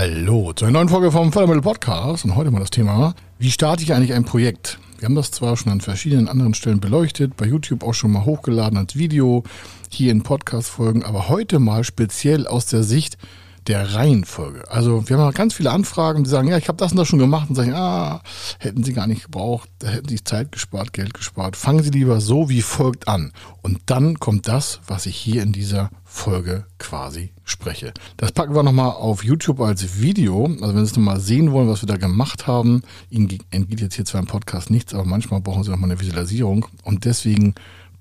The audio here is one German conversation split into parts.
Hallo zu einer neuen Folge vom Fördermittel Podcast und heute mal das Thema, wie starte ich eigentlich ein Projekt? Wir haben das zwar schon an verschiedenen anderen Stellen beleuchtet, bei YouTube auch schon mal hochgeladen als Video, hier in Podcast-Folgen, aber heute mal speziell aus der Sicht der Reihenfolge. Also wir haben ganz viele Anfragen, die sagen, ja, ich habe das und das schon gemacht und sagen, ah, hätten Sie gar nicht gebraucht, hätten Sie Zeit gespart, Geld gespart. Fangen Sie lieber so wie folgt an. Und dann kommt das, was ich hier in dieser Folge quasi spreche. Das packen wir nochmal auf YouTube als Video. Also wenn Sie es nochmal sehen wollen, was wir da gemacht haben, Ihnen entgeht jetzt hier zwar im Podcast nichts, aber manchmal brauchen Sie nochmal eine Visualisierung. Und deswegen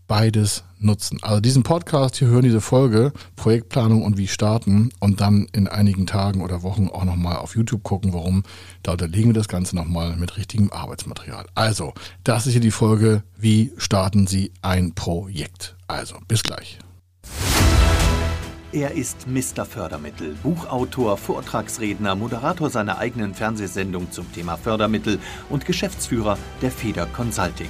beides nutzen. Also diesen Podcast hier hören, diese Folge, Projektplanung und wie starten und dann in einigen Tagen oder Wochen auch nochmal auf YouTube gucken, warum. Da unterlegen wir das Ganze nochmal mit richtigem Arbeitsmaterial. Also, das ist hier die Folge, wie starten Sie ein Projekt. Also, bis gleich. Er ist Mr. Fördermittel, Buchautor, Vortragsredner, Moderator seiner eigenen Fernsehsendung zum Thema Fördermittel und Geschäftsführer der Feder Consulting.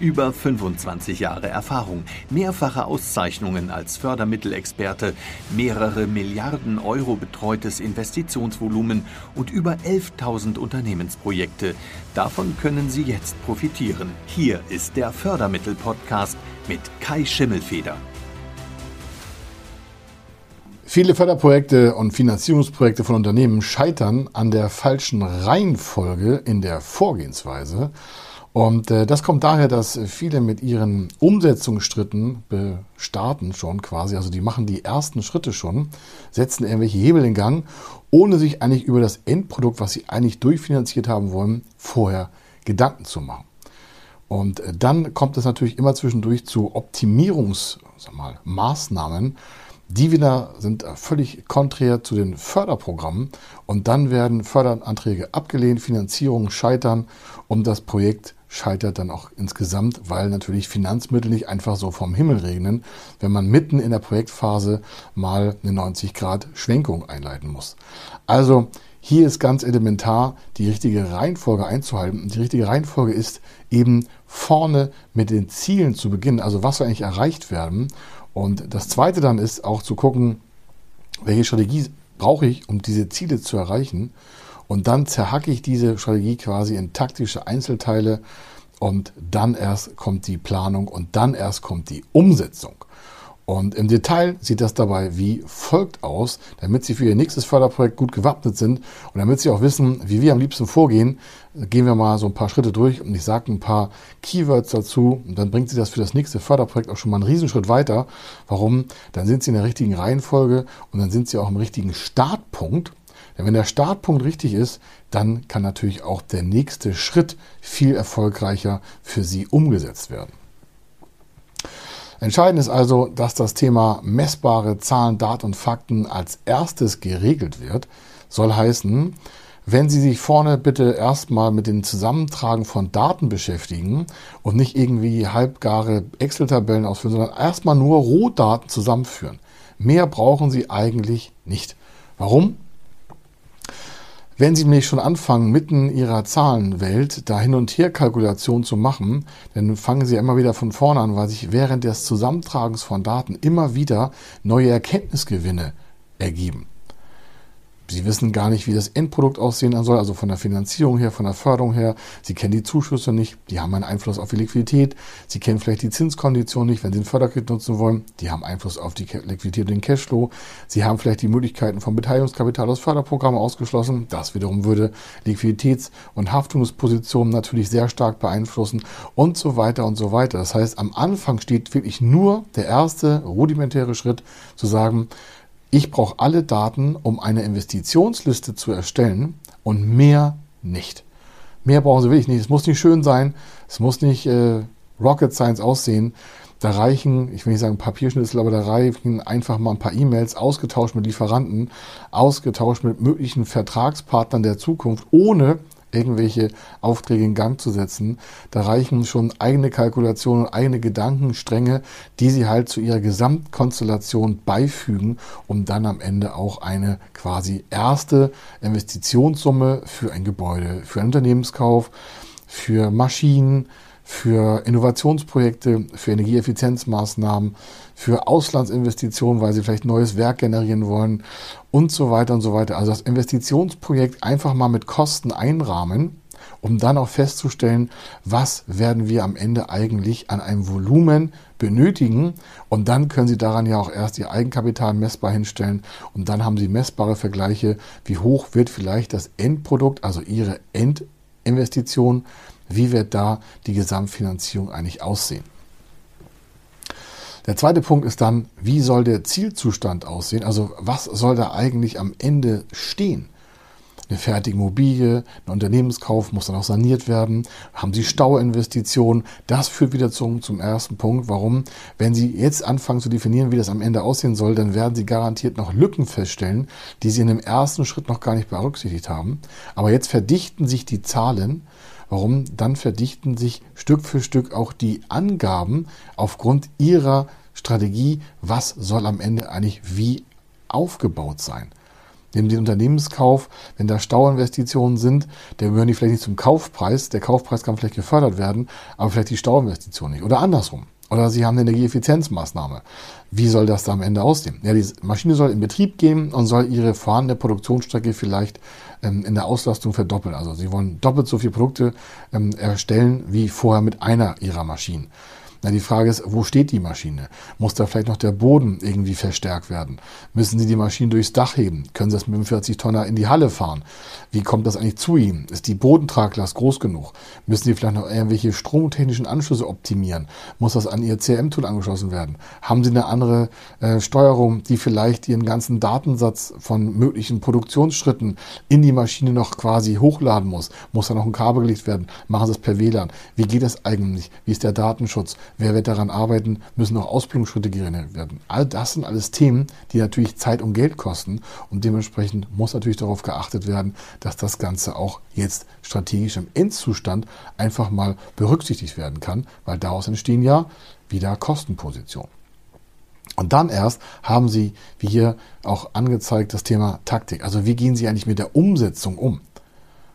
Über 25 Jahre Erfahrung, mehrfache Auszeichnungen als Fördermittelexperte, mehrere Milliarden Euro betreutes Investitionsvolumen und über 11.000 Unternehmensprojekte. Davon können Sie jetzt profitieren. Hier ist der Fördermittel-Podcast mit Kai Schimmelfeder. Viele Förderprojekte und Finanzierungsprojekte von Unternehmen scheitern an der falschen Reihenfolge in der Vorgehensweise und äh, das kommt daher, dass viele mit ihren Umsetzungsschritten starten schon quasi, also die machen die ersten Schritte schon, setzen irgendwelche Hebel in Gang, ohne sich eigentlich über das Endprodukt, was sie eigentlich durchfinanziert haben wollen, vorher Gedanken zu machen. Und äh, dann kommt es natürlich immer zwischendurch zu Optimierungsmaßnahmen, die wieder sind völlig konträr zu den Förderprogrammen und dann werden Förderanträge abgelehnt, Finanzierungen scheitern und das Projekt scheitert dann auch insgesamt, weil natürlich Finanzmittel nicht einfach so vom Himmel regnen, wenn man mitten in der Projektphase mal eine 90 Grad Schwenkung einleiten muss. Also hier ist ganz elementar, die richtige Reihenfolge einzuhalten. Die richtige Reihenfolge ist eben vorne mit den Zielen zu beginnen, also was soll eigentlich erreicht werden. Und das zweite dann ist auch zu gucken, welche Strategie brauche ich, um diese Ziele zu erreichen. Und dann zerhacke ich diese Strategie quasi in taktische Einzelteile und dann erst kommt die Planung und dann erst kommt die Umsetzung. Und im Detail sieht das dabei wie folgt aus, damit Sie für Ihr nächstes Förderprojekt gut gewappnet sind und damit Sie auch wissen, wie wir am liebsten vorgehen, gehen wir mal so ein paar Schritte durch und ich sage ein paar Keywords dazu und dann bringt Sie das für das nächste Förderprojekt auch schon mal einen Riesenschritt weiter. Warum? Dann sind Sie in der richtigen Reihenfolge und dann sind Sie auch im richtigen Startpunkt denn wenn der Startpunkt richtig ist, dann kann natürlich auch der nächste Schritt viel erfolgreicher für Sie umgesetzt werden. Entscheidend ist also, dass das Thema messbare Zahlen, Daten und Fakten als erstes geregelt wird. Soll heißen, wenn Sie sich vorne bitte erstmal mit dem Zusammentragen von Daten beschäftigen und nicht irgendwie halbgare Excel-Tabellen ausführen, sondern erstmal nur Rohdaten zusammenführen. Mehr brauchen Sie eigentlich nicht. Warum? Wenn Sie nämlich schon anfangen, mitten in Ihrer Zahlenwelt da Hin- und Her-Kalkulation zu machen, dann fangen Sie immer wieder von vorne an, weil sich während des Zusammentragens von Daten immer wieder neue Erkenntnisgewinne ergeben. Sie wissen gar nicht, wie das Endprodukt aussehen soll, also von der Finanzierung her, von der Förderung her. Sie kennen die Zuschüsse nicht, die haben einen Einfluss auf die Liquidität. Sie kennen vielleicht die Zinskonditionen nicht, wenn Sie einen Förderkredit nutzen wollen. Die haben Einfluss auf die Liquidität und den Cashflow. Sie haben vielleicht die Möglichkeiten von Beteiligungskapital aus Förderprogrammen ausgeschlossen. Das wiederum würde Liquiditäts- und Haftungspositionen natürlich sehr stark beeinflussen und so weiter und so weiter. Das heißt, am Anfang steht wirklich nur der erste rudimentäre Schritt zu sagen, ich brauche alle Daten, um eine Investitionsliste zu erstellen und mehr nicht. Mehr brauchen Sie wirklich nicht. Es muss nicht schön sein, es muss nicht äh, Rocket Science aussehen. Da reichen, ich will nicht sagen Papierschnitzel, aber da reichen einfach mal ein paar E-Mails, ausgetauscht mit Lieferanten, ausgetauscht mit möglichen Vertragspartnern der Zukunft, ohne irgendwelche Aufträge in Gang zu setzen. Da reichen schon eigene Kalkulationen, eigene Gedankenstränge, die sie halt zu ihrer Gesamtkonstellation beifügen, um dann am Ende auch eine quasi erste Investitionssumme für ein Gebäude, für einen Unternehmenskauf, für Maschinen, für Innovationsprojekte, für Energieeffizienzmaßnahmen, für Auslandsinvestitionen, weil sie vielleicht neues Werk generieren wollen und so weiter und so weiter. Also das Investitionsprojekt einfach mal mit Kosten einrahmen, um dann auch festzustellen, was werden wir am Ende eigentlich an einem Volumen benötigen. Und dann können Sie daran ja auch erst Ihr Eigenkapital messbar hinstellen. Und dann haben Sie messbare Vergleiche, wie hoch wird vielleicht das Endprodukt, also Ihre Endinvestition wie wird da die Gesamtfinanzierung eigentlich aussehen? Der zweite Punkt ist dann, wie soll der Zielzustand aussehen? Also was soll da eigentlich am Ende stehen? Eine fertige Immobilie, ein Unternehmenskauf muss dann auch saniert werden. Haben Sie Stauinvestitionen? Das führt wieder zum, zum ersten Punkt. Warum? Wenn Sie jetzt anfangen zu definieren, wie das am Ende aussehen soll, dann werden Sie garantiert noch Lücken feststellen, die Sie in dem ersten Schritt noch gar nicht berücksichtigt haben. Aber jetzt verdichten sich die Zahlen Warum? Dann verdichten sich Stück für Stück auch die Angaben aufgrund ihrer Strategie, was soll am Ende eigentlich wie aufgebaut sein. Neben dem Unternehmenskauf, wenn da Stauinvestitionen sind, dann gehören die vielleicht nicht zum Kaufpreis. Der Kaufpreis kann vielleicht gefördert werden, aber vielleicht die Stauinvestition nicht. Oder andersrum. Oder Sie haben eine Energieeffizienzmaßnahme. Wie soll das da am Ende aussehen? Ja, die Maschine soll in Betrieb gehen und soll ihre vorhandene Produktionsstrecke vielleicht ähm, in der Auslastung verdoppeln. Also Sie wollen doppelt so viele Produkte ähm, erstellen wie vorher mit einer Ihrer Maschinen. Na, die Frage ist, wo steht die Maschine? Muss da vielleicht noch der Boden irgendwie verstärkt werden? Müssen Sie die Maschine durchs Dach heben? Können Sie das mit einem 40 Tonner in die Halle fahren? Wie kommt das eigentlich zu Ihnen? Ist die Bodentraglast groß genug? Müssen Sie vielleicht noch irgendwelche stromtechnischen Anschlüsse optimieren? Muss das an Ihr CRM-Tool angeschlossen werden? Haben Sie eine andere äh, Steuerung, die vielleicht Ihren ganzen Datensatz von möglichen Produktionsschritten in die Maschine noch quasi hochladen muss? Muss da noch ein Kabel gelegt werden? Machen Sie es per WLAN? Wie geht das eigentlich? Wie ist der Datenschutz? Wer wird daran arbeiten? Müssen noch Ausbildungsschritte geregelt werden? All das sind alles Themen, die natürlich Zeit und Geld kosten und dementsprechend muss natürlich darauf geachtet werden, dass das Ganze auch jetzt strategisch im Endzustand einfach mal berücksichtigt werden kann, weil daraus entstehen ja wieder Kostenpositionen. Und dann erst haben Sie, wie hier auch angezeigt, das Thema Taktik. Also wie gehen Sie eigentlich mit der Umsetzung um?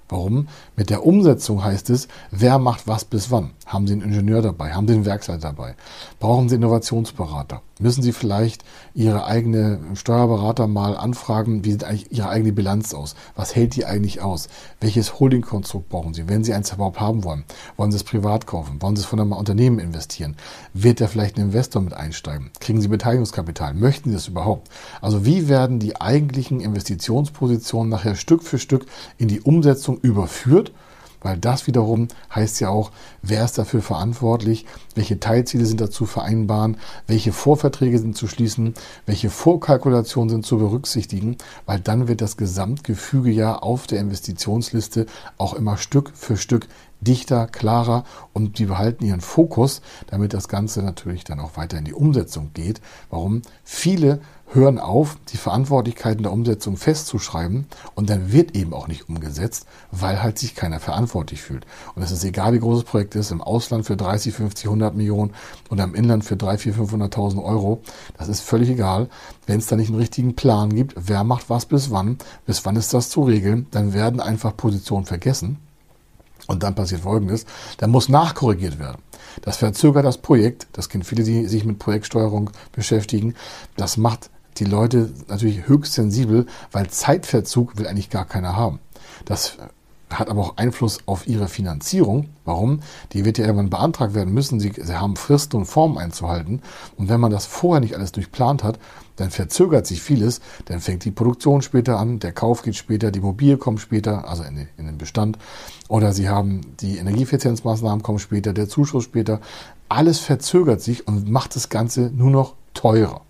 Warum? Mit der Umsetzung heißt es, wer macht was bis wann? Haben Sie einen Ingenieur dabei? Haben Sie einen Werkleiter dabei? Brauchen Sie Innovationsberater? Müssen Sie vielleicht Ihre eigene Steuerberater mal anfragen, wie sieht eigentlich Ihre eigene Bilanz aus? Was hält die eigentlich aus? Welches Holdingkonstrukt brauchen Sie? Wenn Sie eins überhaupt haben wollen, wollen Sie es privat kaufen? Wollen Sie es von einem Unternehmen investieren? Wird da vielleicht ein Investor mit einsteigen? Kriegen Sie Beteiligungskapital? Möchten Sie das überhaupt? Also wie werden die eigentlichen Investitionspositionen nachher Stück für Stück in die Umsetzung überführt? Weil das wiederum heißt ja auch, wer ist dafür verantwortlich, welche Teilziele sind dazu vereinbaren, welche Vorverträge sind zu schließen, welche Vorkalkulationen sind zu berücksichtigen, weil dann wird das Gesamtgefüge ja auf der Investitionsliste auch immer Stück für Stück dichter, klarer und die behalten ihren Fokus, damit das Ganze natürlich dann auch weiter in die Umsetzung geht. Warum? Viele hören auf, die Verantwortlichkeiten der Umsetzung festzuschreiben und dann wird eben auch nicht umgesetzt, weil halt sich keiner verantwortlich fühlt. Und es ist egal, wie groß das Projekt ist, im Ausland für 30, 50, 100 Millionen oder im Inland für 3, 4, 500.000 Euro, das ist völlig egal. Wenn es da nicht einen richtigen Plan gibt, wer macht was bis wann, bis wann ist das zu regeln, dann werden einfach Positionen vergessen und dann passiert Folgendes, dann muss nachkorrigiert werden. Das verzögert das Projekt, das kennen viele, die sich mit Projektsteuerung beschäftigen, das macht die Leute natürlich höchst sensibel, weil Zeitverzug will eigentlich gar keiner haben. Das hat aber auch Einfluss auf ihre Finanzierung. Warum? Die wird ja irgendwann beantragt werden müssen. Sie, sie haben Fristen und Formen einzuhalten. Und wenn man das vorher nicht alles durchplant hat, dann verzögert sich vieles. Dann fängt die Produktion später an, der Kauf geht später, die Immobilie kommt später, also in, in den Bestand. Oder sie haben die Energieeffizienzmaßnahmen kommen später, der Zuschuss später. Alles verzögert sich und macht das Ganze nur noch teurer.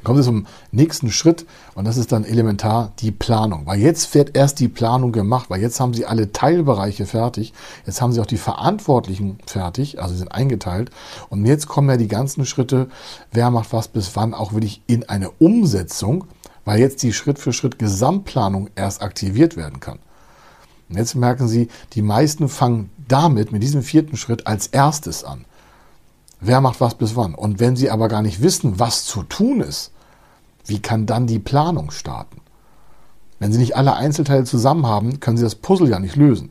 Dann kommt es zum nächsten Schritt und das ist dann elementar die Planung. Weil jetzt wird erst die Planung gemacht, weil jetzt haben Sie alle Teilbereiche fertig, jetzt haben Sie auch die Verantwortlichen fertig, also sind eingeteilt und jetzt kommen ja die ganzen Schritte, wer macht was bis wann, auch wirklich in eine Umsetzung, weil jetzt die Schritt für Schritt Gesamtplanung erst aktiviert werden kann. Und jetzt merken Sie, die meisten fangen damit, mit diesem vierten Schritt als erstes an. Wer macht was bis wann? Und wenn Sie aber gar nicht wissen, was zu tun ist, wie kann dann die Planung starten? Wenn Sie nicht alle Einzelteile zusammen haben, können Sie das Puzzle ja nicht lösen.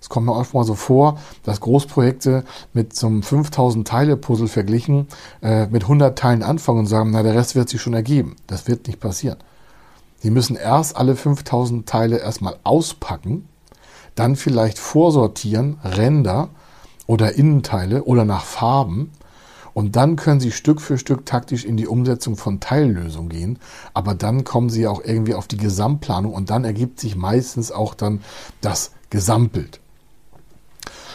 Es kommt mir oft mal so vor, dass Großprojekte mit so einem 5000 Teile Puzzle verglichen äh, mit 100 Teilen anfangen und sagen, na, der Rest wird sich schon ergeben. Das wird nicht passieren. Sie müssen erst alle 5000 Teile erstmal auspacken, dann vielleicht vorsortieren, Ränder oder Innenteile oder nach Farben und dann können Sie Stück für Stück taktisch in die Umsetzung von Teillösungen gehen. Aber dann kommen Sie auch irgendwie auf die Gesamtplanung und dann ergibt sich meistens auch dann das Gesamtbild.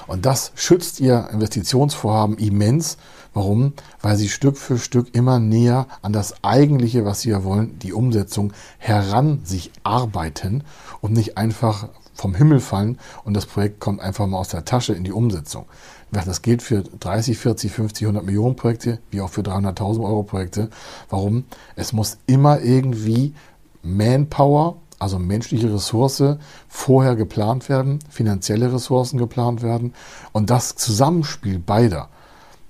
Und das schützt Ihr Investitionsvorhaben immens. Warum? Weil Sie Stück für Stück immer näher an das Eigentliche, was Sie ja wollen, die Umsetzung, heran sich arbeiten und nicht einfach vom Himmel fallen und das Projekt kommt einfach mal aus der Tasche in die Umsetzung. Das gilt für 30, 40, 50, 100 Millionen Projekte, wie auch für 300.000 Euro Projekte. Warum? Es muss immer irgendwie Manpower, also menschliche Ressource, vorher geplant werden, finanzielle Ressourcen geplant werden. Und das Zusammenspiel beider,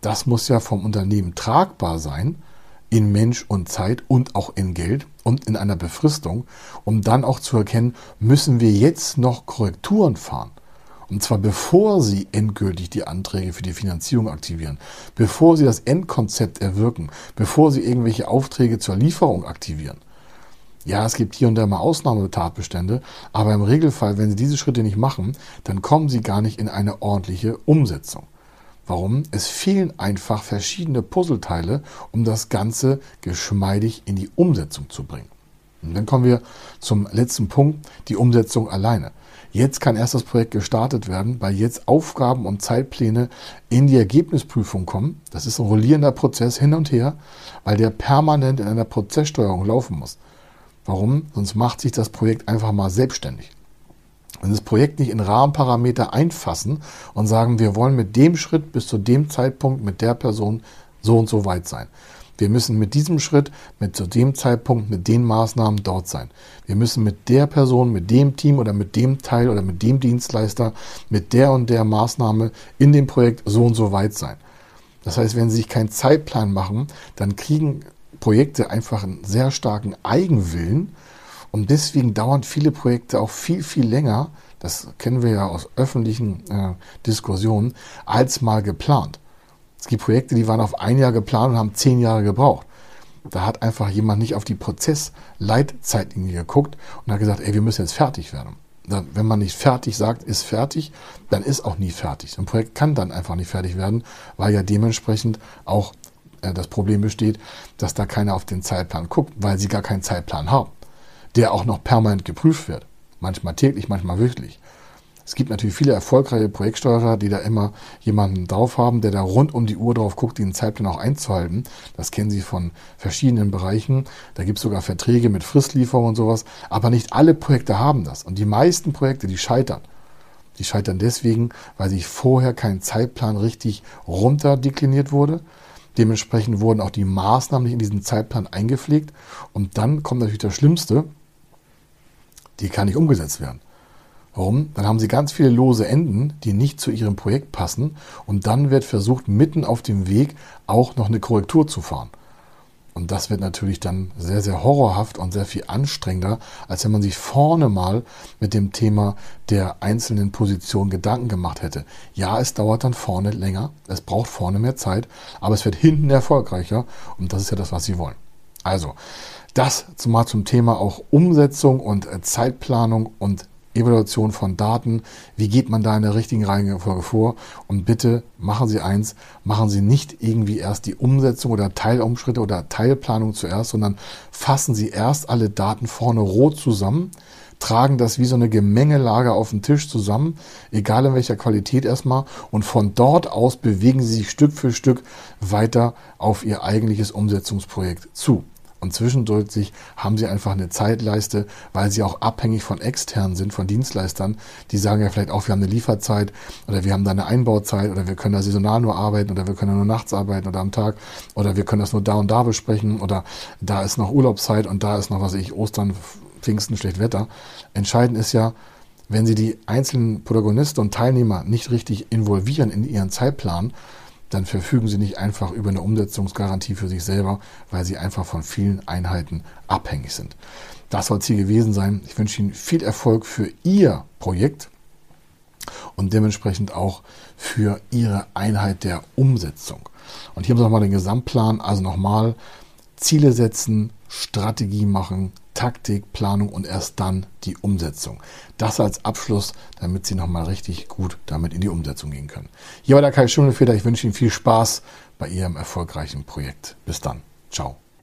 das muss ja vom Unternehmen tragbar sein, in Mensch und Zeit und auch in Geld und in einer Befristung, um dann auch zu erkennen, müssen wir jetzt noch Korrekturen fahren. Und zwar bevor Sie endgültig die Anträge für die Finanzierung aktivieren, bevor Sie das Endkonzept erwirken, bevor Sie irgendwelche Aufträge zur Lieferung aktivieren. Ja, es gibt hier und da mal Ausnahmetatbestände, aber im Regelfall, wenn Sie diese Schritte nicht machen, dann kommen Sie gar nicht in eine ordentliche Umsetzung. Warum? Es fehlen einfach verschiedene Puzzleteile, um das Ganze geschmeidig in die Umsetzung zu bringen. Und dann kommen wir zum letzten Punkt, die Umsetzung alleine. Jetzt kann erst das Projekt gestartet werden, weil jetzt Aufgaben und Zeitpläne in die Ergebnisprüfung kommen. Das ist ein rollierender Prozess hin und her, weil der permanent in einer Prozesssteuerung laufen muss. Warum? Sonst macht sich das Projekt einfach mal selbstständig. Wenn das Projekt nicht in Rahmenparameter einfassen und sagen, wir wollen mit dem Schritt bis zu dem Zeitpunkt mit der Person so und so weit sein. Wir müssen mit diesem Schritt, mit zu dem Zeitpunkt, mit den Maßnahmen dort sein. Wir müssen mit der Person, mit dem Team oder mit dem Teil oder mit dem Dienstleister, mit der und der Maßnahme in dem Projekt so und so weit sein. Das heißt, wenn Sie sich keinen Zeitplan machen, dann kriegen Projekte einfach einen sehr starken Eigenwillen und deswegen dauern viele Projekte auch viel, viel länger, das kennen wir ja aus öffentlichen äh, Diskussionen, als mal geplant. Es gibt Projekte, die waren auf ein Jahr geplant und haben zehn Jahre gebraucht. Da hat einfach jemand nicht auf die Prozessleitzeitlinie geguckt und hat gesagt, ey, wir müssen jetzt fertig werden. Wenn man nicht fertig sagt, ist fertig, dann ist auch nie fertig. Ein Projekt kann dann einfach nicht fertig werden, weil ja dementsprechend auch äh, das Problem besteht, dass da keiner auf den Zeitplan guckt, weil sie gar keinen Zeitplan haben, der auch noch permanent geprüft wird. Manchmal täglich, manchmal wöchentlich. Es gibt natürlich viele erfolgreiche Projektsteuerer, die da immer jemanden drauf haben, der da rund um die Uhr drauf guckt, den Zeitplan auch einzuhalten. Das kennen Sie von verschiedenen Bereichen. Da gibt es sogar Verträge mit Fristlieferung und sowas. Aber nicht alle Projekte haben das. Und die meisten Projekte, die scheitern. Die scheitern deswegen, weil sich vorher kein Zeitplan richtig runterdekliniert wurde. Dementsprechend wurden auch die Maßnahmen nicht in diesen Zeitplan eingepflegt. Und dann kommt natürlich das Schlimmste, die kann nicht umgesetzt werden. Warum? Dann haben sie ganz viele lose Enden, die nicht zu ihrem Projekt passen und dann wird versucht, mitten auf dem Weg auch noch eine Korrektur zu fahren. Und das wird natürlich dann sehr, sehr horrorhaft und sehr viel anstrengender, als wenn man sich vorne mal mit dem Thema der einzelnen Positionen Gedanken gemacht hätte. Ja, es dauert dann vorne länger, es braucht vorne mehr Zeit, aber es wird hinten erfolgreicher und das ist ja das, was Sie wollen. Also, das mal zum Thema auch Umsetzung und Zeitplanung und Evaluation von Daten, wie geht man da in der richtigen Reihenfolge vor und bitte machen Sie eins, machen Sie nicht irgendwie erst die Umsetzung oder Teilumschritte oder Teilplanung zuerst, sondern fassen Sie erst alle Daten vorne rot zusammen, tragen das wie so eine Gemengelage auf den Tisch zusammen, egal in welcher Qualität erstmal, und von dort aus bewegen Sie sich Stück für Stück weiter auf Ihr eigentliches Umsetzungsprojekt zu. Und zwischendurch haben sie einfach eine Zeitleiste, weil sie auch abhängig von externen sind, von Dienstleistern. Die sagen ja vielleicht auch, wir haben eine Lieferzeit oder wir haben da eine Einbauzeit oder wir können da saisonal nur arbeiten oder wir können nur nachts arbeiten oder am Tag oder wir können das nur da und da besprechen oder da ist noch Urlaubszeit und da ist noch, was ich, Ostern, Pfingsten, schlecht Wetter. Entscheidend ist ja, Wenn Sie die einzelnen Protagonisten und Teilnehmer nicht richtig involvieren in Ihren Zeitplan, dann verfügen Sie nicht einfach über eine Umsetzungsgarantie für sich selber, weil Sie einfach von vielen Einheiten abhängig sind. Das soll Ziel gewesen sein. Ich wünsche Ihnen viel Erfolg für Ihr Projekt und dementsprechend auch für Ihre Einheit der Umsetzung. Und hier haben Sie nochmal den Gesamtplan, also nochmal Ziele setzen, Strategie machen, Taktik, Planung und erst dann die Umsetzung. Das als Abschluss, damit Sie nochmal richtig gut damit in die Umsetzung gehen können. Hier war der Kai Schunelfeder. Ich wünsche Ihnen viel Spaß bei Ihrem erfolgreichen Projekt. Bis dann. Ciao.